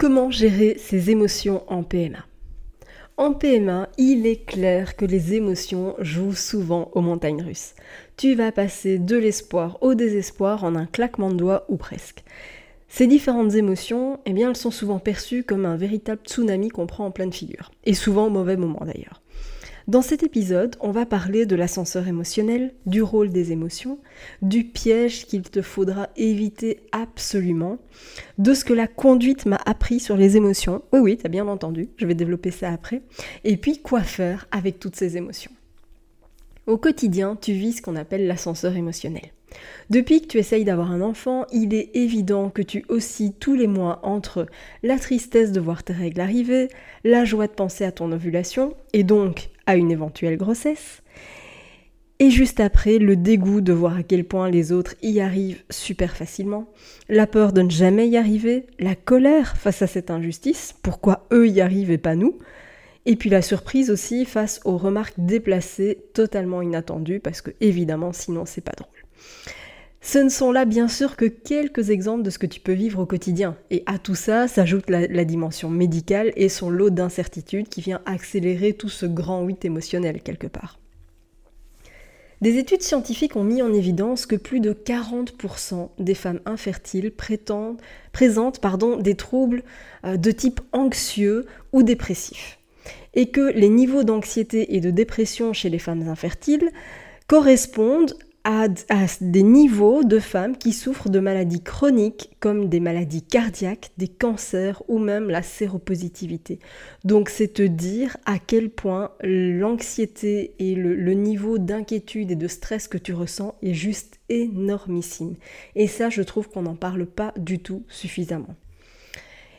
Comment gérer ses émotions en PMA en PMA, il est clair que les émotions jouent souvent aux montagnes russes. Tu vas passer de l'espoir au désespoir en un claquement de doigts ou presque. Ces différentes émotions, eh bien, elles sont souvent perçues comme un véritable tsunami qu'on prend en pleine figure, et souvent au mauvais moment d'ailleurs. Dans cet épisode, on va parler de l'ascenseur émotionnel, du rôle des émotions, du piège qu'il te faudra éviter absolument, de ce que la conduite m'a appris sur les émotions. Oui, oui, t'as bien entendu, je vais développer ça après. Et puis, quoi faire avec toutes ces émotions? Au quotidien, tu vis ce qu'on appelle l'ascenseur émotionnel. Depuis que tu essayes d'avoir un enfant, il est évident que tu oscilles tous les mois entre la tristesse de voir tes règles arriver, la joie de penser à ton ovulation, et donc à une éventuelle grossesse, et juste après, le dégoût de voir à quel point les autres y arrivent super facilement, la peur de ne jamais y arriver, la colère face à cette injustice, pourquoi eux y arrivent et pas nous, et puis la surprise aussi face aux remarques déplacées totalement inattendues, parce que évidemment sinon c'est pas drôle. Ce ne sont là bien sûr que quelques exemples de ce que tu peux vivre au quotidien. Et à tout ça s'ajoute la, dimension médicale et son lot d'incertitudes qui vient accélérer tout ce grand huit émotionnel quelque part. Des études scientifiques ont mis en évidence que plus de 40% des femmes infertiles présentent des troubles euh, de type anxieux ou dépressif. Et que les niveaux d'anxiété et de dépression chez les femmes infertiles correspondent à, des niveaux de femmes qui souffrent de maladies chroniques comme des maladies cardiaques, des cancers ou même la séropositivité. Donc c'est te dire à quel point l'anxiété et le niveau d'inquiétude et de stress que tu ressens est juste énormissime. Et ça, je trouve qu'on n'en parle pas du tout suffisamment.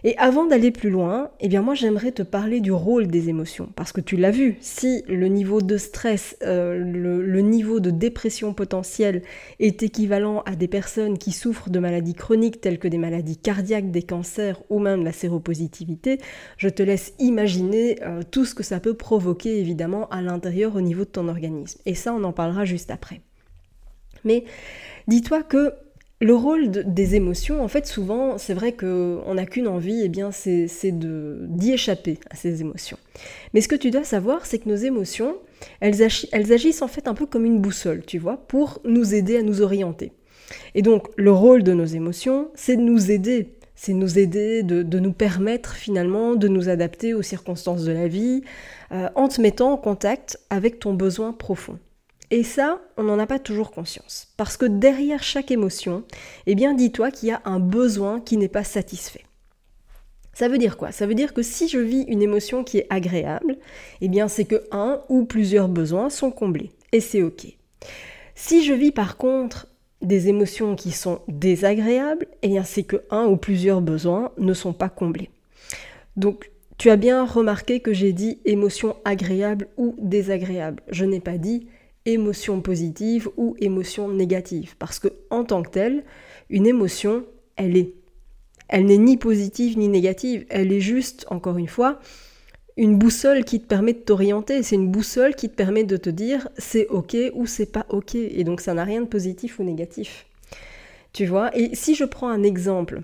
Et avant d'aller plus loin, eh bien moi j'aimerais te parler du rôle des émotions, parce que tu l'as vu, si le niveau de stress, euh, le, niveau de dépression potentielle est équivalent à des personnes qui souffrent de maladies chroniques telles que des maladies cardiaques, des cancers ou même la séropositivité, je te laisse imaginer euh, tout ce que ça peut provoquer évidemment à l'intérieur au niveau de ton organisme. Et ça on en parlera juste après. Mais dis-toi que le rôle des émotions, en fait, souvent, c'est vrai qu'on n'a qu'une envie, et eh bien, c'est d'y échapper à ces émotions. Mais ce que tu dois savoir, c'est que nos émotions, elles, agissent en fait un peu comme une boussole, tu vois, pour nous aider à nous orienter. Et donc, le rôle de nos émotions, c'est de nous aider, c'est nous aider, de, nous permettre finalement de nous adapter aux circonstances de la vie, euh, en te mettant en contact avec ton besoin profond. Et ça, on n'en a pas toujours conscience. Parce que derrière chaque émotion, eh bien dis-toi qu'il y a un besoin qui n'est pas satisfait. Ça veut dire quoi? Ça veut dire que si je vis une émotion qui est agréable, eh bien c'est que un ou plusieurs besoins sont comblés. Et c'est ok. Si je vis par contre des émotions qui sont désagréables, eh bien c'est que un ou plusieurs besoins ne sont pas comblés. Donc tu as bien remarqué que j'ai dit émotion agréable ou désagréable. Je n'ai pas dit émotion positive ou émotion négative. Parce que en tant que telle, une émotion, elle est. Elle n'est ni positive ni négative. Elle est juste, encore une fois, une boussole qui te permet de t'orienter. C'est une boussole qui te permet de te dire c'est ok ou c'est pas ok. Et donc ça n'a rien de positif ou négatif. Tu vois? Et si je prends un exemple,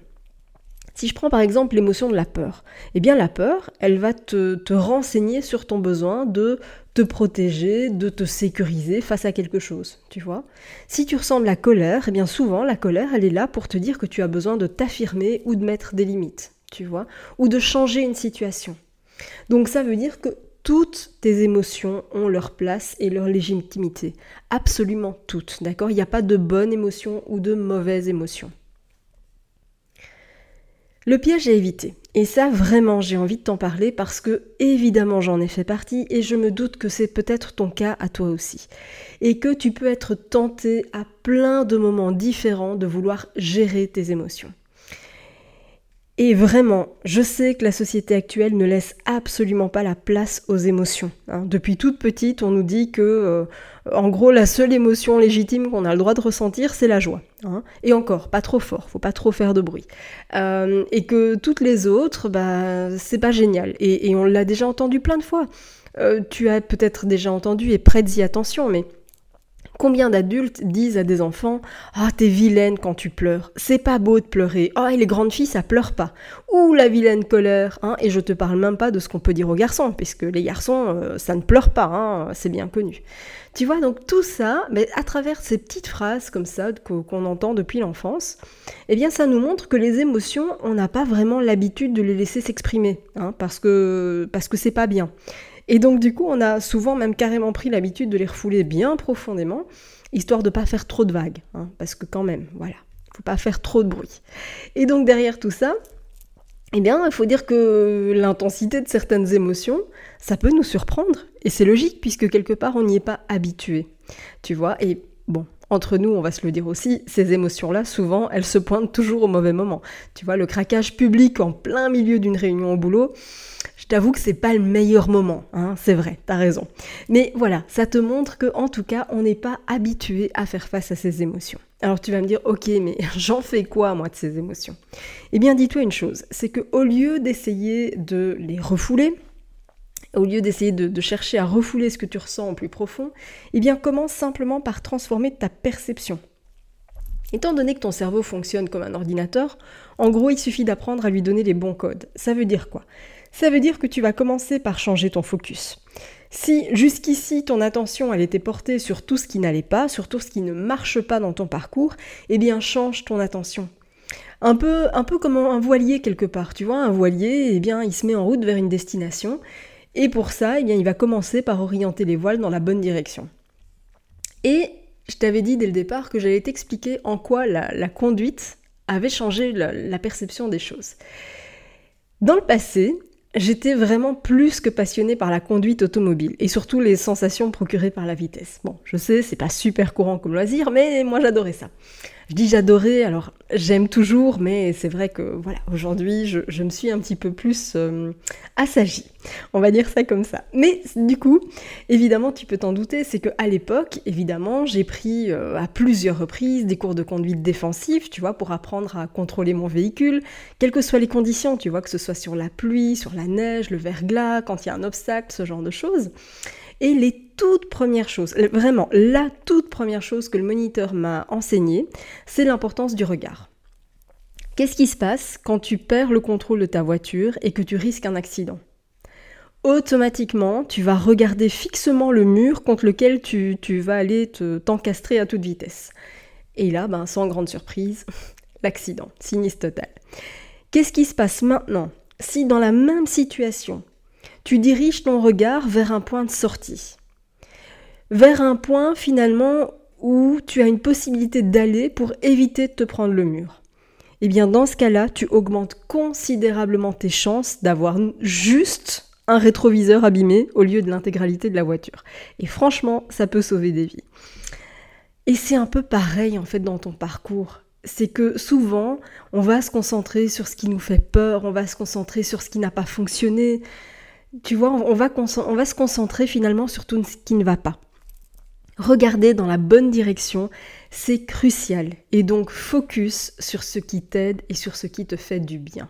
si je prends par exemple l'émotion de la peur, eh bien la peur, elle va te, renseigner sur ton besoin de te protéger, de te sécuriser face à quelque chose, tu vois. Si tu ressens de la colère, eh bien souvent la colère, elle est là pour te dire que tu as besoin de t'affirmer ou de mettre des limites, tu vois, ou de changer une situation. Donc ça veut dire que toutes tes émotions ont leur place et leur légitimité. Absolument toutes, d'accord? Il n'y a pas de bonne émotion ou de mauvaise émotion. Le piège à éviter. Et ça, vraiment, j'ai envie de t'en parler parce que, évidemment, j'en ai fait partie et je me doute que c'est peut-être ton cas à toi aussi. Et que tu peux être tenté à plein de moments différents de vouloir gérer tes émotions. Et vraiment, je sais que la société actuelle ne laisse absolument pas la place aux émotions. Hein. Depuis toute petite, on nous dit que, euh, en gros, la seule émotion légitime qu'on a le droit de ressentir, c'est la joie. Hein. Et encore, pas trop fort, faut pas trop faire de bruit. Euh, et que toutes les autres, bah, c'est pas génial. Et, on l'a déjà entendu plein de fois. Euh, tu as peut-être déjà entendu et prête-y attention, mais Combien d'adultes disent à des enfants Ah, t'es vilaine quand tu pleures, c'est pas beau de pleurer, ah, et les grandes filles ça pleure pas, ou la vilaine colère, hein, et je te parle même pas de ce qu'on peut dire aux garçons, puisque les garçons euh, ça ne pleure pas, hein, c'est bien connu. Tu vois, donc tout ça, mais à travers ces petites phrases comme ça qu'on entend depuis l'enfance, eh bien ça nous montre que les émotions, on n'a pas vraiment l'habitude de les laisser s'exprimer, hein, parce que parce que c'est pas bien. Et donc du coup, on a souvent même carrément pris l'habitude de les refouler bien profondément, histoire de pas faire trop de vagues, hein, parce que quand même, voilà, faut pas faire trop de bruit. Et donc derrière tout ça, eh bien, il faut dire que l'intensité de certaines émotions, ça peut nous surprendre, et c'est logique puisque quelque part on n'y est pas habitué, tu vois. Et bon, entre nous, on va se le dire aussi, ces émotions-là, souvent, elles se pointent toujours au mauvais moment. Tu vois, le craquage public en plein milieu d'une réunion au boulot, je t'avoue que c'est pas le meilleur moment, hein, c'est vrai, t'as raison. Mais voilà, ça te montre que en tout cas, on n'est pas habitué à faire face à ces émotions. Alors tu vas me dire, ok, mais j'en fais quoi moi de ces émotions? Eh bien, dis-toi une chose, c'est que au lieu d'essayer de les refouler, au lieu d'essayer de, de, chercher à refouler ce que tu ressens au plus profond, eh bien commence simplement par transformer ta perception. Étant donné que ton cerveau fonctionne comme un ordinateur, en gros il suffit d'apprendre à lui donner les bons codes. Ça veut dire quoi? Ça veut dire que tu vas commencer par changer ton focus. Si jusqu'ici ton attention elle était portée sur tout ce qui n'allait pas, sur tout ce qui ne marche pas dans ton parcours, eh bien change ton attention. Un peu, un peu comme un voilier quelque part, tu vois, un voilier, eh bien il se met en route vers une destination, et pour ça, eh bien il va commencer par orienter les voiles dans la bonne direction. Et je t'avais dit dès le départ que j'allais t'expliquer en quoi la, conduite avait changé la perception des choses. Dans le passé, J'étais vraiment plus que passionnée par la conduite automobile et surtout les sensations procurées par la vitesse. Bon, je sais, c'est pas super courant comme loisir, mais moi j'adorais ça. Je dis j'adorais, alors j'aime toujours, mais c'est vrai que voilà, aujourd'hui je, me suis un petit peu plus euh, assagie. On va dire ça comme ça. Mais du coup, évidemment, tu peux t'en douter, c'est que à l'époque, évidemment, j'ai pris euh, à plusieurs reprises des cours de conduite défensive, tu vois, pour apprendre à contrôler mon véhicule, quelles que soient les conditions, tu vois, que ce soit sur la pluie, sur la neige, le verglas, quand il y a un obstacle, ce genre de choses. Et les toutes premières choses, vraiment la toute première chose que le moniteur m'a enseigné, c'est l'importance du regard. Qu'est-ce qui se passe quand tu perds le contrôle de ta voiture et que tu risques un accident? Automatiquement, tu vas regarder fixement le mur contre lequel tu, vas aller t'encastrer à toute vitesse. Et là, ben, sans grande surprise, l'accident, sinistre total. Qu'est-ce qui se passe maintenant? Si dans la même situation, tu diriges ton regard vers un point de sortie vers un point finalement où tu as une possibilité d'aller pour éviter de te prendre le mur. Eh bien dans ce cas-là, tu augmentes considérablement tes chances d'avoir juste un rétroviseur abîmé au lieu de l'intégralité de la voiture. Et franchement, ça peut sauver des vies. Et c'est un peu pareil en fait dans ton parcours. C'est que souvent, on va se concentrer sur ce qui nous fait peur, on va se concentrer sur ce qui n'a pas fonctionné. Tu vois, on va, se concentrer finalement sur tout ce qui ne va pas. Regarder dans la bonne direction, c'est crucial. Et donc focus sur ce qui t'aide et sur ce qui te fait du bien.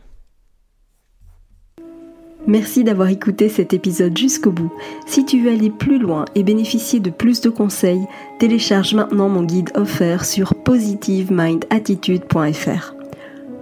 Merci d'avoir écouté cet épisode jusqu'au bout. Si tu veux aller plus loin et bénéficier de plus de conseils, télécharge maintenant mon guide offert sur positivemindattitude.fr.